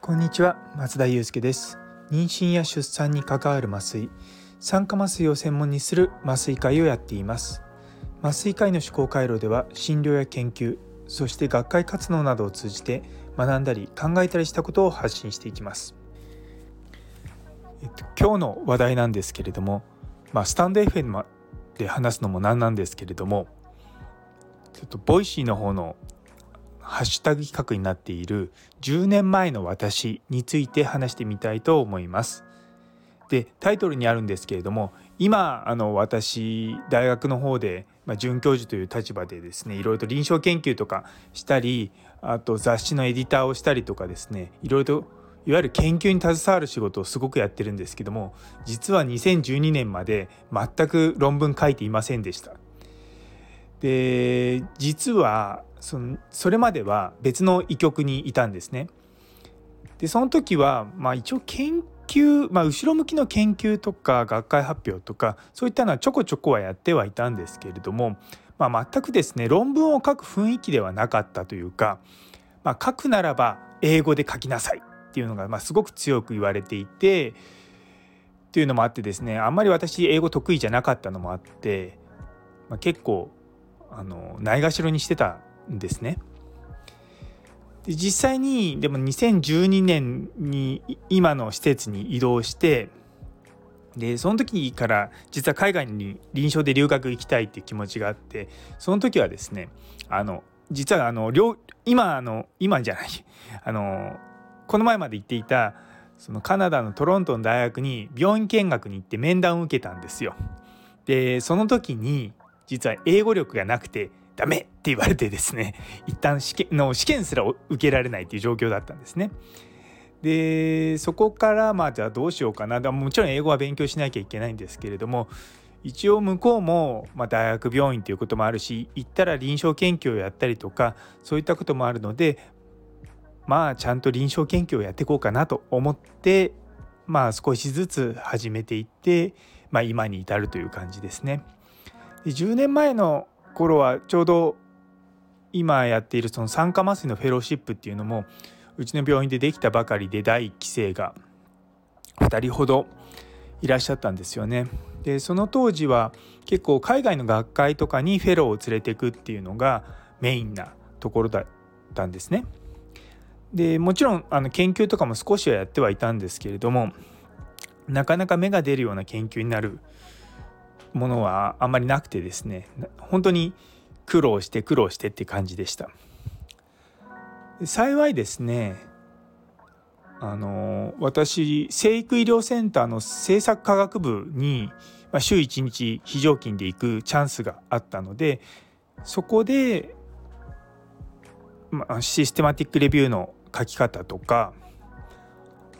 こんにちは松田祐介です。妊娠や出産に関わる麻酔産科麻酔を専門にする麻酔科医をやっています。麻酔科医の思考回路では診療や研究そして学会活動などを通じて学んだり考えたりしたことを発信していきます、えっと、今日の話題なんですけれども、まあ、スタンド FM で話すのもなんなんですけれどもちょっと Voicy の方のハッシュタグ企画になっている10年前の私について話してみたいと思います。でタイトルにあるんですけれども今あの私大学の方で、まあ、准教授という立場でですねいろいろと臨床研究とかしたりあと雑誌のエディターをしたりとかですねいろいろといわゆる研究に携わる仕事をすごくやってるんですけども実は2012年まで全く論文書いていませんでした。で実はそのそれまでは別の医局にいたんですね。でその時は、まあ、一応研究、まあ、後ろ向きの研究とか学会発表とかそういったのはちょこちょこはやってはいたんですけれども、まあ、全くですね論文を書く雰囲気ではなかったというか、まあ、書くならば英語で書きなさいっていうのが、まあ、すごく強く言われていてっていうのもあってですねあんまり私英語得意じゃなかったのもあって、まあ、結構あのないがしろにしてたんですね。で実際にでも2012年に今の施設に移動してでその時から実は海外に臨床で留学行きたいっていう気持ちがあってその時はですねあの実はあの今あの今じゃないあのこの前まで行っていたそのカナダのトロントの大学に病院見学に行って面談を受けたんですよ。でその時に実は英語力がなくてダメって言われてですね一旦試験の試験すら受けられないっていう状況だったんですね。でそこからまあじゃあどうしようかなもちろん英語は勉強しなきゃいけないんですけれども一応向こうも、まあ、大学病院ということもあるし行ったら臨床研究をやったりとかそういったこともあるのでまあちゃんと臨床研究をやっていこうかなと思ってまあ少しずつ始めていって、まあ、今に至るという感じですね。で10年前の頃はちょうど今やっているその酸化麻酔のフェローシップっていうのもうちの病院でできたばかりで第1期生が2人ほどいらっしゃったんですよね。でその当時は結構海外の学会とかにフェローを連れていくっていうのがメインなところだったんですね。でもちろんあの研究とかも少しはやってはいたんですけれどもなかなか芽が出るような研究になるものはあんまりなくてですね本当に苦労して苦労してって感じでした。幸いですねあの私生育医療センターの政策科学部に、まあ、週1日非常勤で行くチャンスがあったのでそこで、まあ、システマティックレビューの書き方とか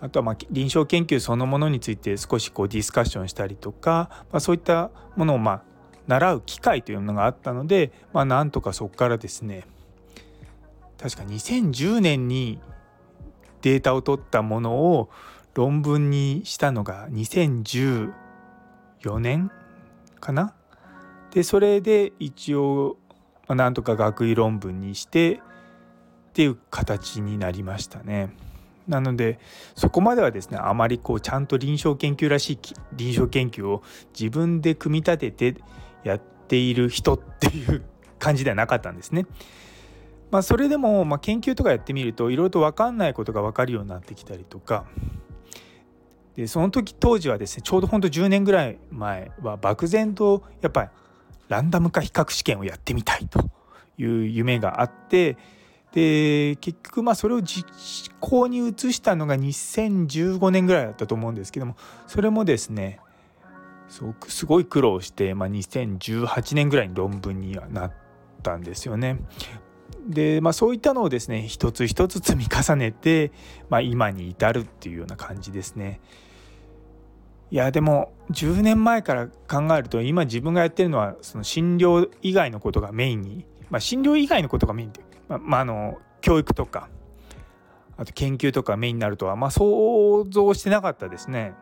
あとはま臨床研究そのものについて少しこうディスカッションしたりとか、まあ、そういったものをま習う機会というのがあったので、まあ、なんとかそこからですね確か2010年にデータを取ったものを論文にしたのが2014年かなでそれで一応、ま、なんとか学位論文にしてっていう形になりましたね。なのでそこまではですねあまりこうちゃんと臨床研究らしい臨床研究を自分で組み立ててやっている人っていう 感じではなかったんですね。まあ、それでも、まあ、研究とかやってみるといろいろと分かんないことが分かるようになってきたりとかでその時当時はですねちょうどほんと10年ぐらい前は漠然とやっぱりランダム化比較試験をやってみたいという夢があってで結局まあそれを実行に移したのが2015年ぐらいだったと思うんですけどもそれもですねすごい苦労して、まあ、2018年ぐらいに論文にはなったんですよね。で、まあ、そういったのをですね一つ一つ積み重ねて、まあ、今に至るっていうような感じですね。いやでも10年前から考えると今自分がやってるのはその診療以外のことがメインに、まあ、診療以外のことがメインでままあ、の教育とかあと研究とかメインになるとは、まあ、想像してなかったですね。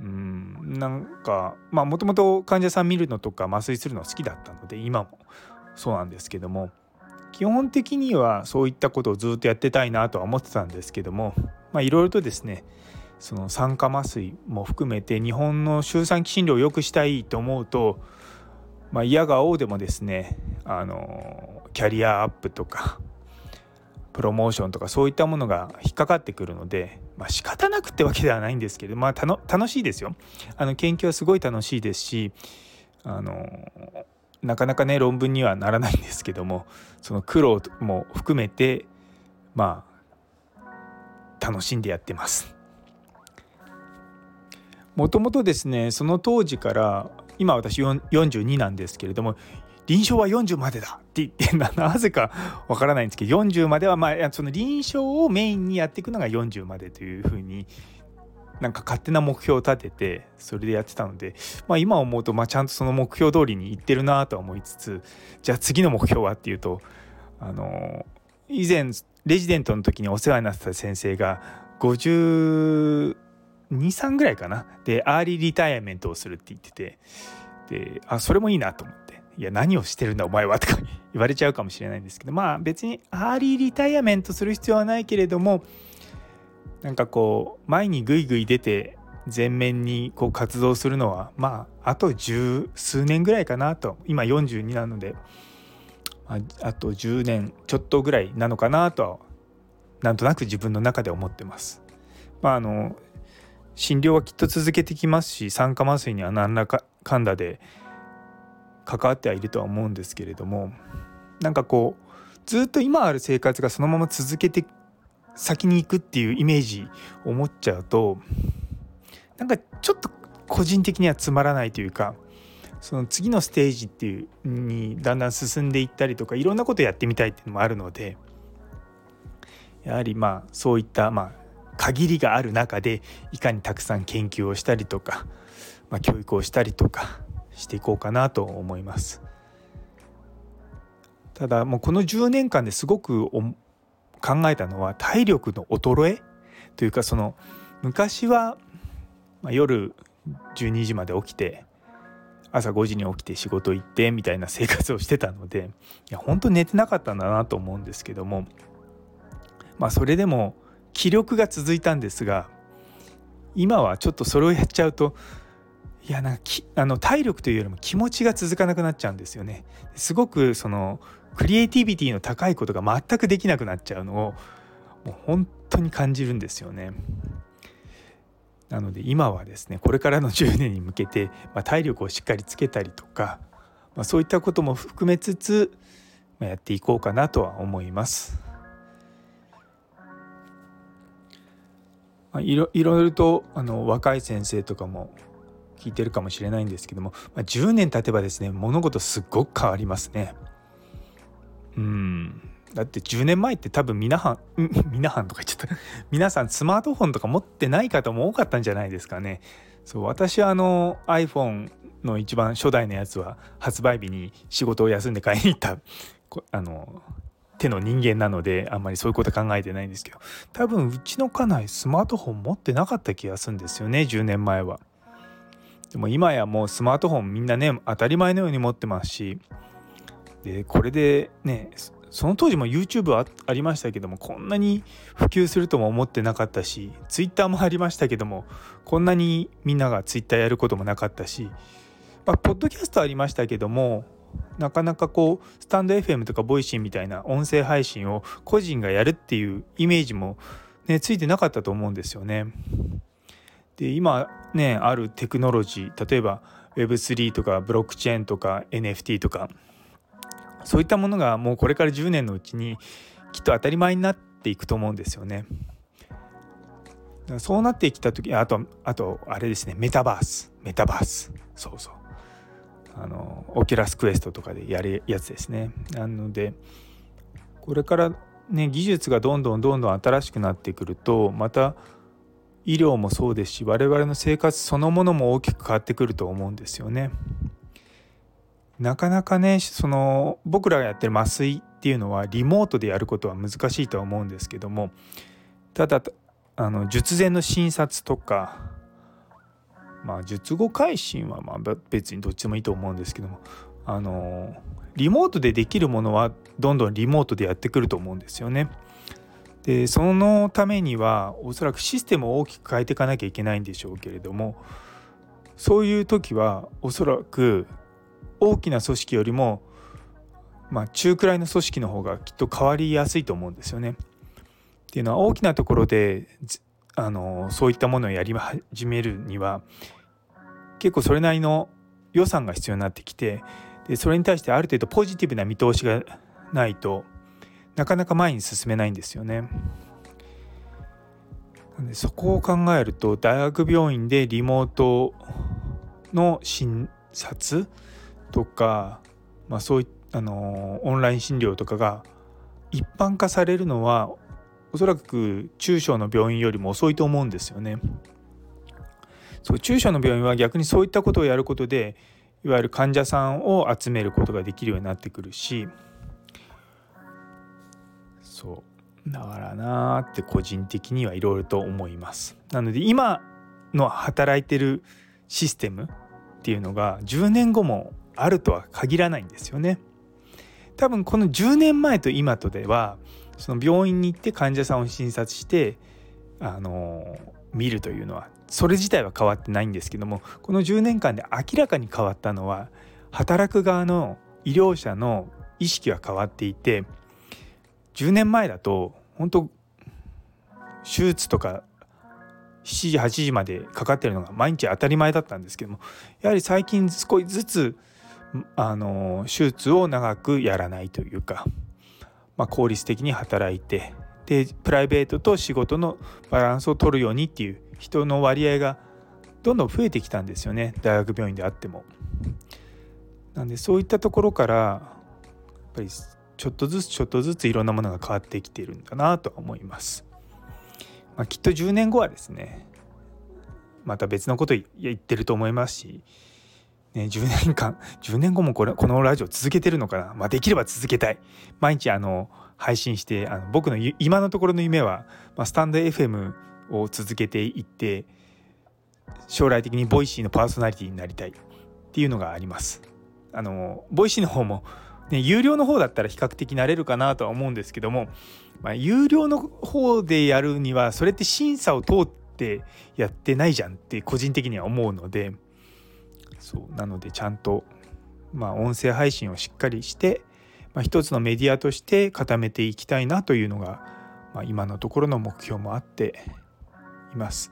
うんなんかまあもともと患者さん見るのとか麻酔するの好きだったので今も。そうなんですけども。基本的にはそういったことをずっとやってたいなとは思ってたんですけども。いろいろとですねその酸化麻酔も含めて日本の周産期診療を良くしたいと思うと、まあ、嫌がおうでもですねあのキャリアアップとか プロモーションとかそういったものが引っかかってくるので、まあ、仕方なくってわけではないんですけど、まあ、楽しいですよ。あの研究はすごい楽しいですしあのなかなかね論文にはならないんですけどもその苦労も含めてまあ楽しんでやってます。もともとですねその当時から今私42なんですけれども臨床は40までだって言って なぜかわからないんですけど40まではまあその臨床をメインにやっていくのが40までというふうになんか勝手な目標を立ててそれでやってたので、まあ、今思うとまあちゃんとその目標通りにいってるなとは思いつつじゃあ次の目標はっていうとあの以前レジデントの時にお世話になってた先生が52、3ぐらいかな？で early retirement をするって言っててであそれもいいなと思って。いや何をしてるんだお前はとか 言われちゃうかもしれないんですけどまあ別に early retirement する必要はないけれどもなんかこう前にグイグイ出て前面にこう活動するのはまああと十数年ぐらいかなと今42なのでああと10年ちょっとぐらいなのかなとはなんとなく自分の中で思ってます。まああの診療はきっと続けてきますし酸化麻酔には何らかかんだで関わってはいるとは思うんですけれどもなんかこうずっと今ある生活がそのまま続けて先に行くっていうイメージを持っちゃうとなんかちょっと個人的にはつまらないというかその次のステージっていうにだんだん進んでいったりとかいろんなことやってみたいっていうのもあるのでやはりまあそういったまあ限りがある中でいかにたくさん研究をしたりとか、まあ、教育をしたりとかしていこうかなと思います。ただもうこの10年間ですごく考えたのは体力の衰えというかその昔は夜12時まで起きて朝5時に起きて仕事行ってみたいな生活をしてたのでいや本当寝てなかったんだなと思うんですけどもまあそれでも気力が続いたんですが今はちょっとそれをやっちゃうといやなんかあの体力というよりも気持ちが続かなくなっちゃうんですよね。すごくそのクリエイティビティの高いことが全くできなくなっちゃうのをもう本当に感じるんですよね。なので今はですねこれからの10年に向けて、まあ、体力をしっかりつけたりとか、まあ、そういったことも含めつつ、まあ、やっていこうかなとは思います。まあ、いろいろとあの若い先生とかも聞いてるかもしれないんですけども、まあ、10年経てばですね物事すっごく変わりますね。うんだって10年前って多分皆さん 皆さんとか言っちゃった 皆さんスマートフォンとか持ってない方も多かったんじゃないですかね。そう私はあの iPhone の一番初代のやつは発売日に仕事を休んで買いに行ったあの手の人間なのであんまりそういうこと考えてないんですけど多分うちの家内スマートフォン持ってなかった気がするんですよね10年前は。でも今やもうスマートフォンみんなね当たり前のように持ってますしでこれでねその当時も YouTube はありましたけどもこんなに普及するとも思ってなかったし Twitter もありましたけどもこんなにみんなが Twitter やることもなかったし、まあ、ポッドキャストありましたけどもなかなかこうスタンド FM とか Voicy みたいな音声配信を個人がやるっていうイメージもねついてなかったと思うんですよね。で今ねあるテクノロジー例えば Web3 とかブロックチェーンとか NFT とかそういったものがもうこれから10年のうちにきっと当たり前になっていくと思うんですよね。そうなってきた時あとあとあれですねメタバース。メタバース。そうそう。あの Oculus Quest とかでやるやつですね。なのでこれからね技術がどんどんどんどん新しくなってくるとまた医療もそうですし我々の生活そのものも大きく変わってくると思うんですよね。なかなかねその僕らがやってる麻酔っていうのはリモートでやることは難しいとは思うんですけどもただあの術前の診察とかまあ術後改心はまあ別にどっちでもいいと思うんですけどもあのリモートでできるものはどんどんリモートでやってくると思うんですよね。でそのためにはおそらくシステムを大きく変えていかなきゃいけないんでしょうけれどもそういう時はおそらく大きな組織よりも、まあ、中くらいの組織の方がきっと変わりやすいと思うんですよね。っていうのは大きなところであのそういったものをやり始めるには結構それなりの予算が必要になってきてでそれに対してある程度ポジティブな見通しがないとなかなか前に進めないんですよね。そこを考えると大学病院でリモートの診察とか、まあ、そういあのオンライン診療とかが一般化されるのはおそらく中小の病院よりも遅いと思うんですよね。そう中小の病院は逆にそういったことをやることでいわゆる患者さんを集めることができるようになってくるしそうだからなーって個人的にはいろいろと思います。なので今の働いてるシステムっていうのが10年後もあるとは限らないんですよね。多分この10年前と今とではその病院に行って患者さんを診察してあの見るというのはそれ自体は変わってないんですけどもこの10年間で明らかに変わったのは働く側の医療者の意識は変わっていて10年前だと本当手術とか7時8時までかかってるのが毎日当たり前だったんですけどもやはり最近少しずつあの手術を長くやらないというかまあ、効率的に働いてでプライベートと仕事のバランスを取るようにっていう人の割合がどんどん増えてきたんですよね大学病院であっても。なんでそういったところからやっぱりちょっとずつちょっとずついろんなものが変わってきているんだなとは思います。まあ、きっと10年後はですねまた別のこと言ってると思いますしね、10年間10年後もこれこのラジオ続けてるのかな、まあ、できれば続けたい。毎日あの配信してあの僕の今のところの夢は、まあ、 stand.fm を続けていって将来的に Voicy のパーソナリティになりたいっていうのがあります。あの Voicy の方も、ね、有料の方だったら比較的なれるかなとは思うんですけども、まあ、有料の方でやるにはそれって審査を通ってやってないじゃんって個人的には思うので。そうなのでちゃんと、まあ、音声配信をしっかりして、まあ、一つのメディアとして固めていきたいなというのが、まあ、今のところの目標もあっています。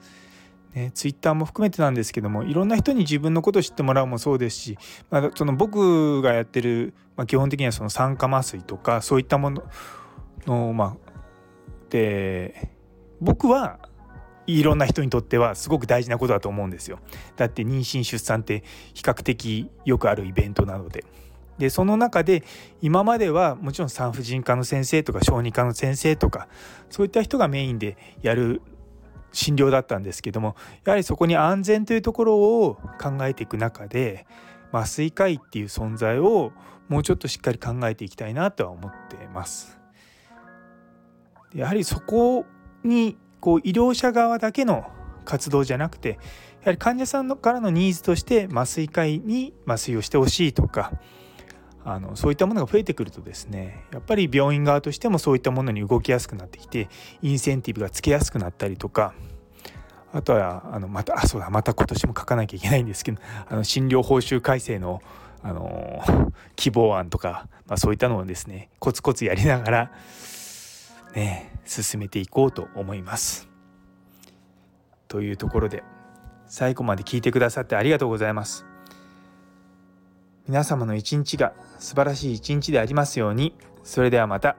ね、ツイッターも含めてなんですけどもいろんな人に自分のことを知ってもらうもそうですし、まあ、その僕がやってる、まあ、基本的にはその酸化麻酔とかそういったもののまあで僕はいろんな人にとってはすごく大事なことだと思うんですよ。だって妊娠出産って比較的よくあるイベントなので。でその中で今まではもちろん産婦人科の先生とか小児科の先生とかそういった人がメインでやる診療だったんですけどもやはりそこに安全というところを考えていく中で麻酔科医っていう存在をもうちょっとしっかり考えていきたいなとは思ってます。やはりそこにこう医療者側だけの活動じゃなくてやはり患者さんからのニーズとして麻酔科医に麻酔をしてほしいとかあのそういったものが増えてくるとですねやっぱり病院側としてもそういったものに動きやすくなってきてインセンティブがつけやすくなったりとかあとはあのまたあそうだまた今年も書かなきゃいけないんですけどあの診療報酬改正のあの希望案とか、まあ、そういったのをですねコツコツやりながらね進めていこうと思います。というところで最後まで聞いてくださってありがとうございます。皆様の一日が素晴らしい一日でありますように。それではまた。